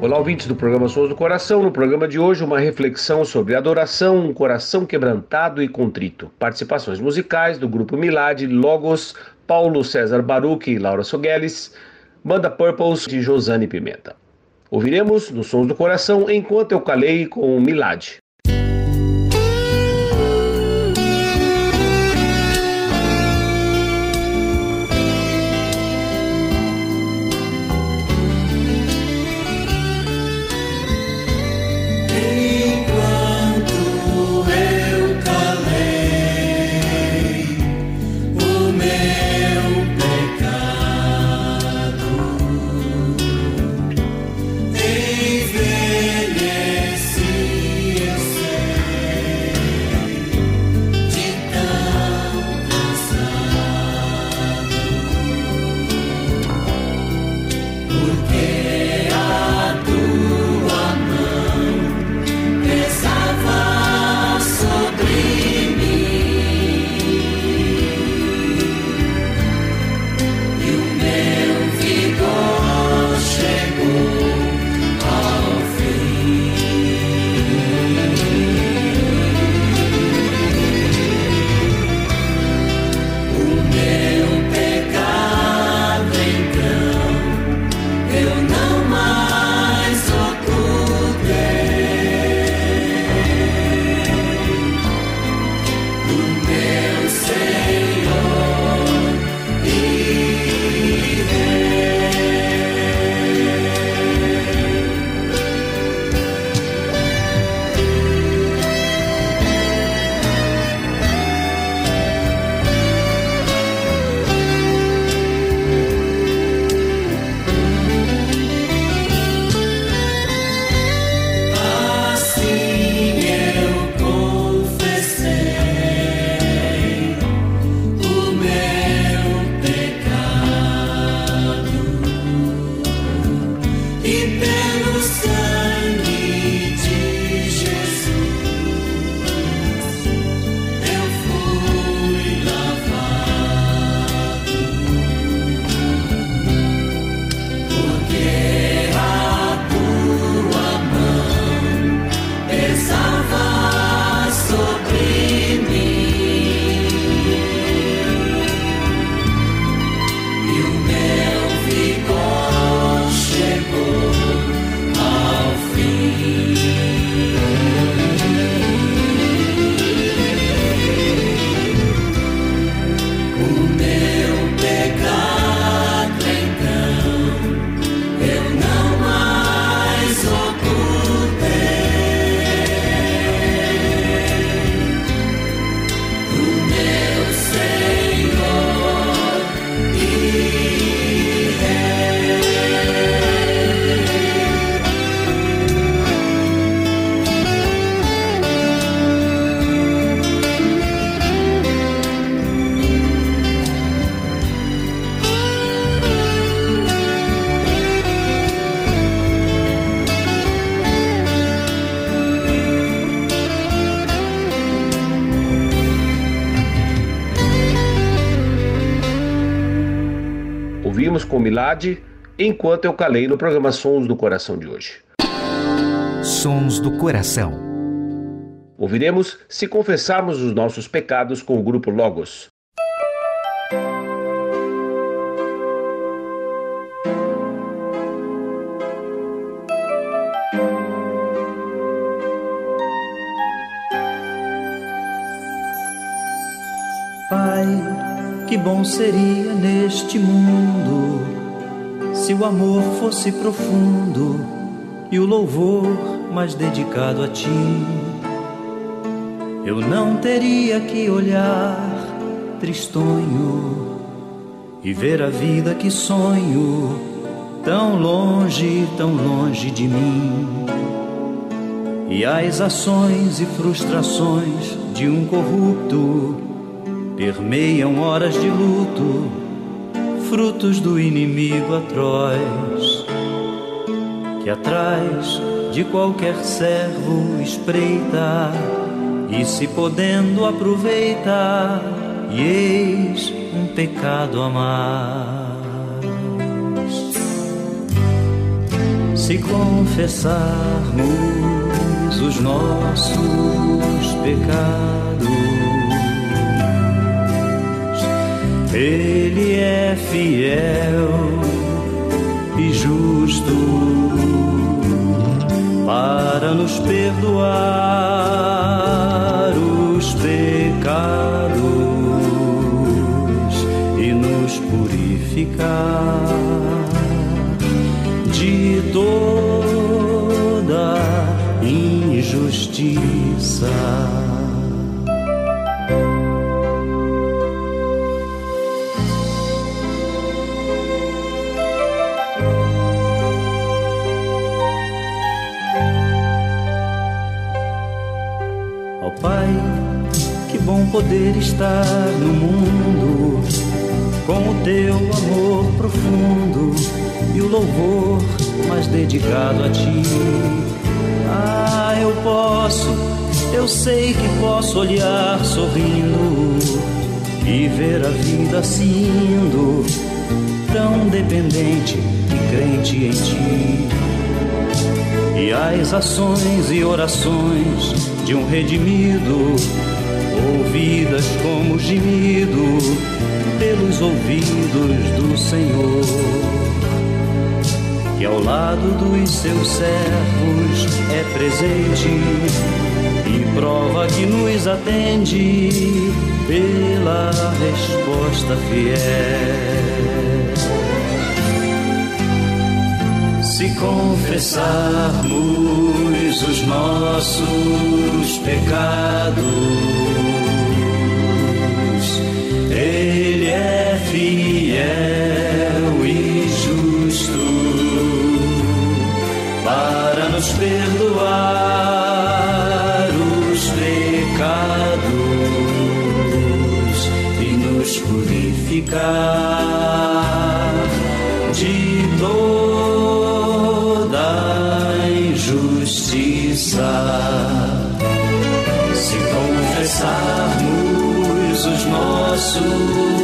Olá, ouvintes do programa Sons do Coração. No programa de hoje, uma reflexão sobre adoração, um coração quebrantado e contrito. Participações musicais do grupo Milad, Logos, Paulo César Baruch e Laura Sogueles, Banda Purples de Josane Pimenta. Ouviremos nos Sons do Coração enquanto eu calei com Milad. Com Milad, enquanto eu calei no programa Sons do Coração de hoje. Sons do Coração. Ouviremos Se Confessarmos os Nossos Pecados com o grupo Logos. Que bom seria neste mundo se o amor fosse profundo e o louvor mais dedicado a ti. Eu não teria que olhar tristonho e ver a vida que sonho tão longe, tão longe de mim. E as ações e frustrações de um corrupto permeiam horas de luto, frutos do inimigo atroz, que atrás de qualquer servo espreita e se podendo aproveita, e eis um pecado a mais. Se confessarmos os nossos pecados, ele é fiel e justo para nos perdoar os pecados e nos purificar de toda injustiça. Poder estar no mundo com o teu amor profundo e o louvor mais dedicado a ti. Ah, eu posso, eu sei que posso olhar sorrindo e ver a vida assim tão dependente e crente em ti. E as ações e orações de um redimido ouvidas como gemido pelos ouvidos do Senhor, que ao lado dos seus servos é presente e prova que nos atende pela resposta fiel. Se confessarmos os nossos pecados, Ele é fiel e justo para nos perdoar os pecados e nos purificar nossos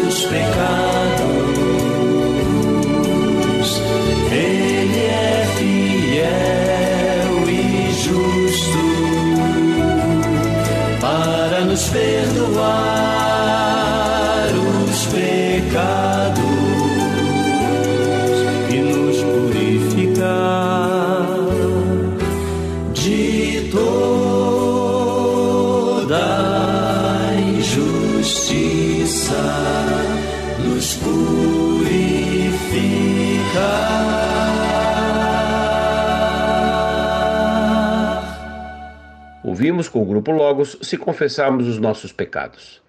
Com o grupo Logos se confessarmos os nossos pecados.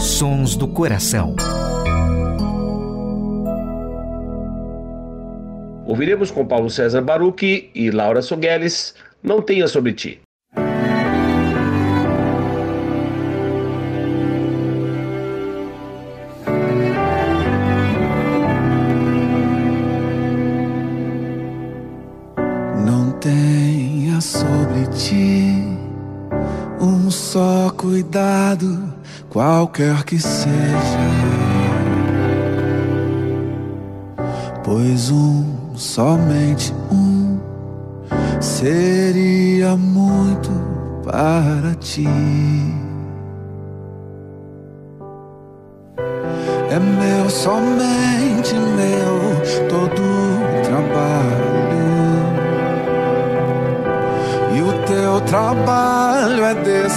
Sons do coração. Ouviremos com Paulo César Baruch e Laura Sogueles, Não Tenha Sobre Ti. Cuidado, qualquer que seja. pois um, somente um, seria muito para ti. É meu, somente meu, todo o trabalho. E o teu trabalho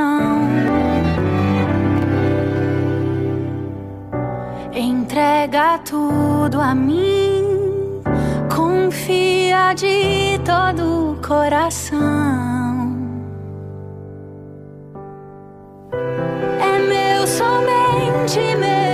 decisão. Entrega tudo a mim, confia de todo o coração. É meu, somente meu,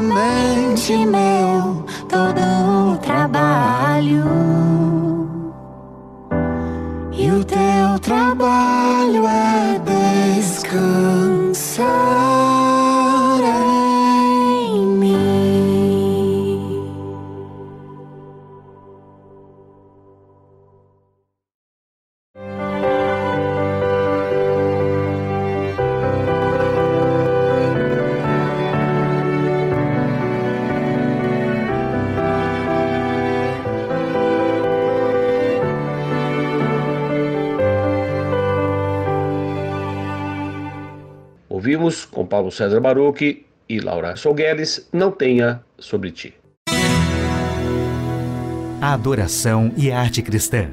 somente meu, todo o trabalho. Paulo César Baruch e Laura Sogueles, Não Tenha Sobre Ti. A adoração e a arte cristã.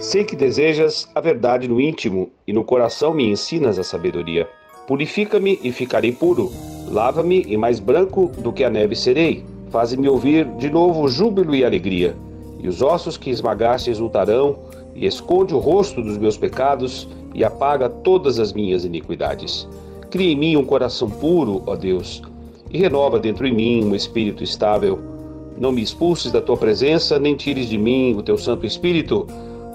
Sei que desejas a verdade no íntimo e no coração me ensinas a sabedoria. Purifica-me e ficarei puro. Lava-me e mais branco do que a neve serei. Faze-me ouvir de novo júbilo e alegria. E os ossos que esmagaste exultarão, e esconde o rosto dos meus pecados e apaga todas as minhas iniquidades. Cria em mim um coração puro, ó Deus, e renova dentro em mim um espírito estável. Não me expulses da tua presença, nem tires de mim o teu Santo Espírito.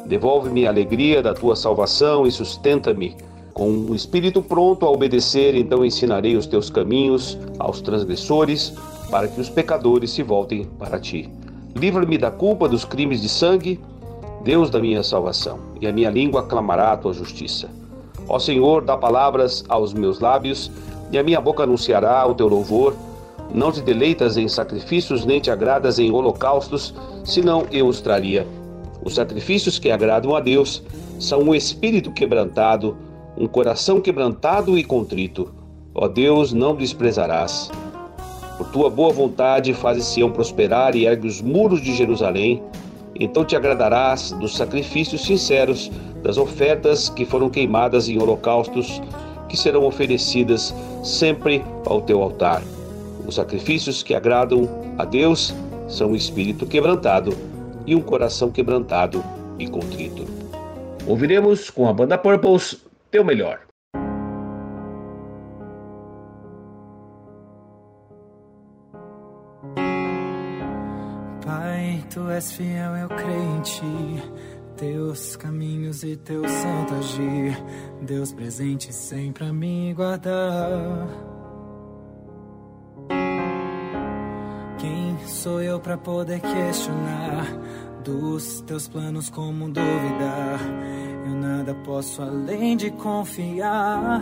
Devolve-me a alegria da tua salvação e sustenta-me. Com um espírito pronto a obedecer, então ensinarei os teus caminhos aos transgressores, para que os pecadores se voltem para ti. Livra-me da culpa dos crimes de sangue, Deus da minha salvação, e a minha língua clamará a tua justiça. Ó Senhor, dá palavras aos meus lábios, e a minha boca anunciará o teu louvor. Não te deleitas em sacrifícios, nem te agradas em holocaustos, senão eu os traria. Os sacrifícios que agradam a Deus são um espírito quebrantado, um coração quebrantado e contrito. Ó Deus, não desprezarás. Por tua boa vontade, fazes Sião prosperar e ergue os muros de Jerusalém. Então te agradarás dos sacrifícios sinceros, das ofertas que foram queimadas em holocaustos, que serão oferecidas sempre ao teu altar. Os sacrifícios que agradam a Deus são um espírito quebrantado e um coração quebrantado e contrito. Ouviremos com a banda Purples Teu Melhor. Tu és fiel, eu creio em ti. Teus caminhos e teu santo agir, Deus presente sempre a me guardar. Quem sou eu para poder questionar dos teus planos como duvidar? Eu nada posso além de confiar.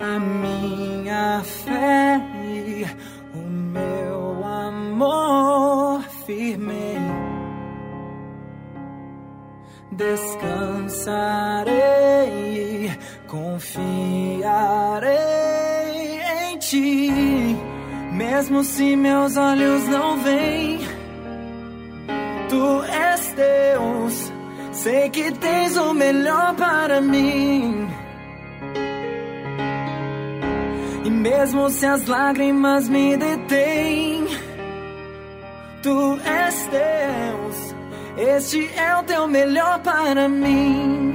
A minha fé e o meu amor firme. Descansarei, confiarei em ti, mesmo se meus olhos não veem. Tu és Deus, sei que tens o melhor para mim. E mesmo se as lágrimas me detêm, tu és Deus, este é o teu melhor para mim.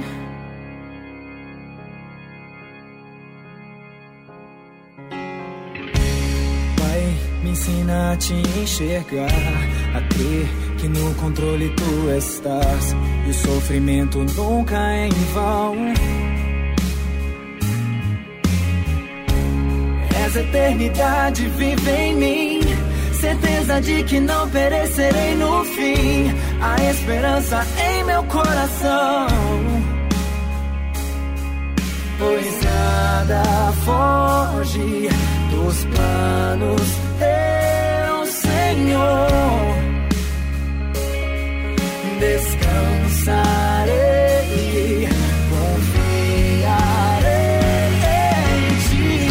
Pai, me ensina a te enxergar, a crer que no controle tu estás, e o sofrimento nunca é em vão. És eternidade, vive em mim. Certeza de que não perecerei no fim. A esperança em meu coração. Pois nada foge dos planos, teu Senhor. Descansarei, confiarei em ti,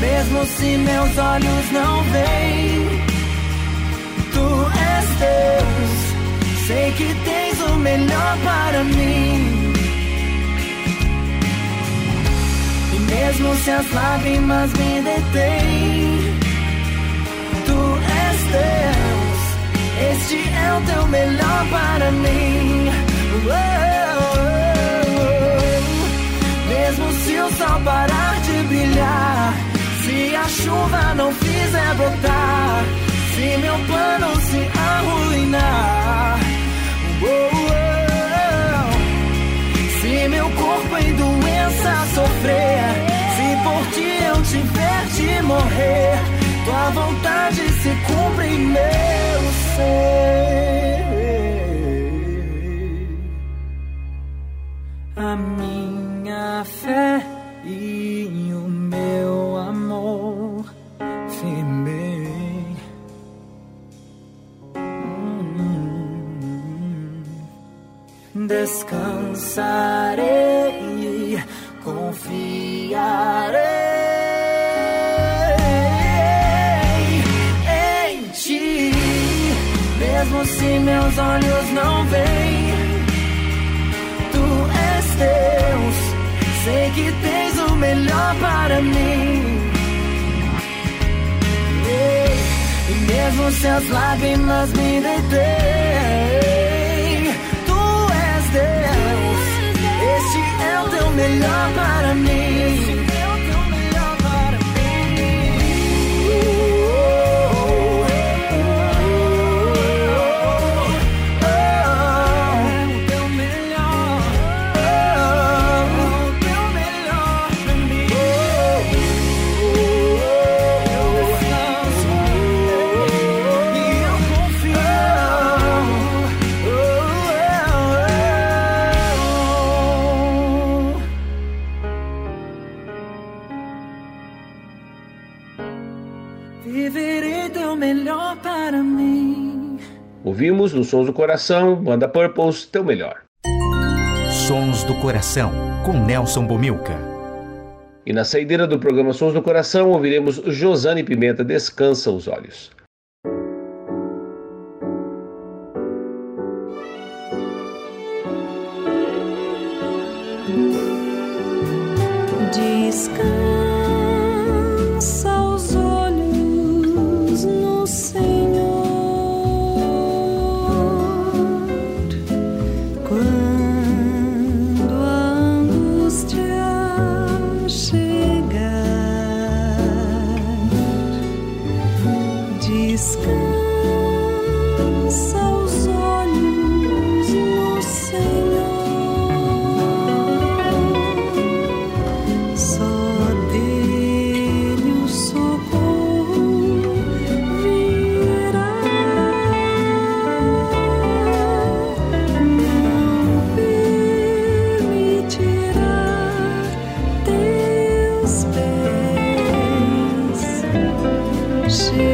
mesmo se meus olhos não veem. Deus, sei que tens o melhor para mim. E mesmo se as lágrimas me detêm, tu és Deus, este é o teu melhor para mim. Oh. Mesmo se o sol parar de brilhar, se a chuva não fizer brotar, se meu plano se arruinar. Oh, oh, oh. Se meu corpo em doença sofrer, se por ti eu tiver de morrer, tua vontade se cumpre em meu ser. A minha fé e Descansarei, confiarei em ti, mesmo se meus olhos não veem. Tu és Deus, sei que tens o melhor para mim. E mesmo se as lágrimas me detêm, melhor para mim. Sons do Coração, Banda Purples, Teu Melhor. Sons do Coração, com Nelson Bomilca. E na saideira do programa Sons do Coração, ouviremos Josane Pimenta, Descansa os Olhos. Descansa pursue.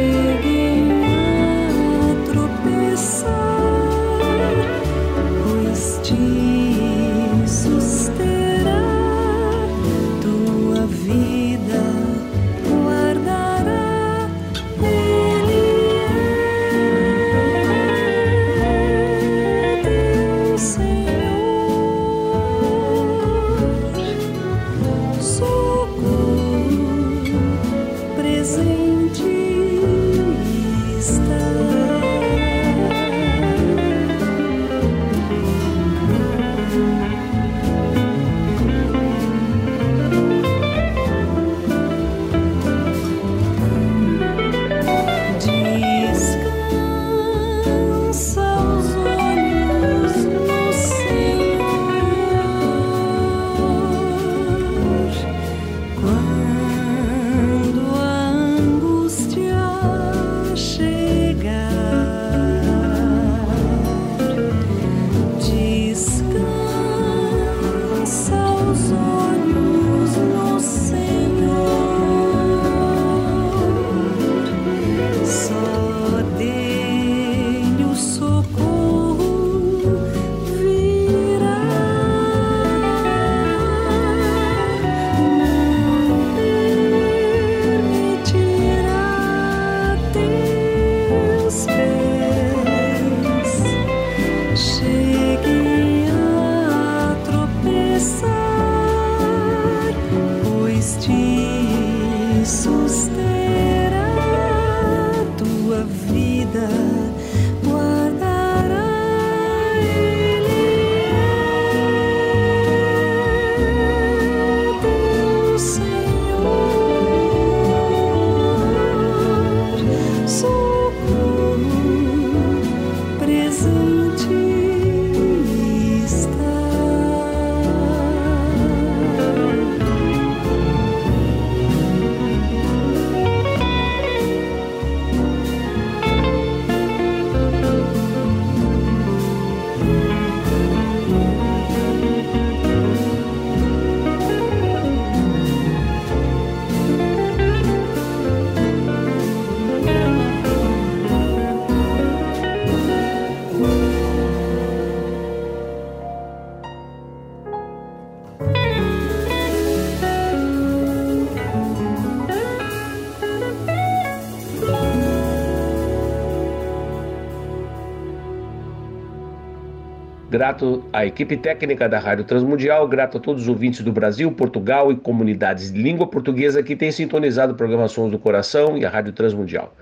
Grato à equipe técnica da Rádio Transmundial, grato a todos os ouvintes do Brasil, Portugal e comunidades de língua portuguesa que têm sintonizado o programa Sons do Coração e a Rádio Transmundial.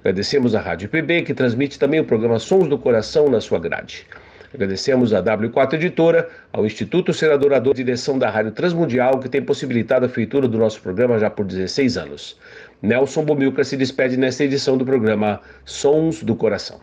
Agradecemos à Rádio IPB, que transmite também o programa Sons do Coração na sua grade. Agradecemos à W4 Editora, ao Instituto Senador direção da Rádio Transmundial, que tem possibilitado a feitura do nosso programa já por 16 anos. Nelson Bomilca se despede nesta edição do programa Sons do Coração.